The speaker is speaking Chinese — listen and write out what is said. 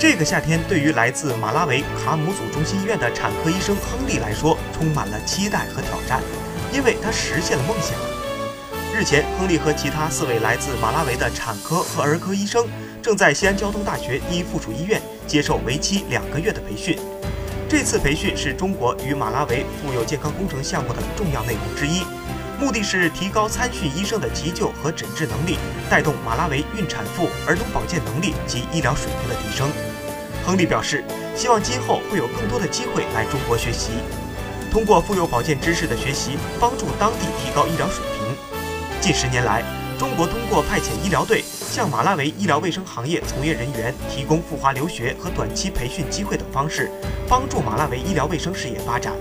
这个夏天，对于来自马拉维卡姆祖中心医院的产科医生亨利来说，充满了期待和挑战，因为他实现了梦想。日前，亨利和其他四位来自马拉维的产科和儿科医生，正在西安交通大学第一附属医院接受为期两个月的培训。这次培训是中国与马拉维妇幼健康工程项目的重要内容之一，目的是提高参训医生的急救和诊治能力，带动马拉维孕产妇儿童保健能力及医疗水平的提升。亨利表示，希望今后会有更多的机会来中国学习，通过妇幼保健知识的学习，帮助当地提高医疗水平。近十年来，中国通过派遣医疗队向马拉维医疗卫生行业从业人员提供赴华留学和短期培训机会等方式，帮助马拉维医疗卫生事业发展。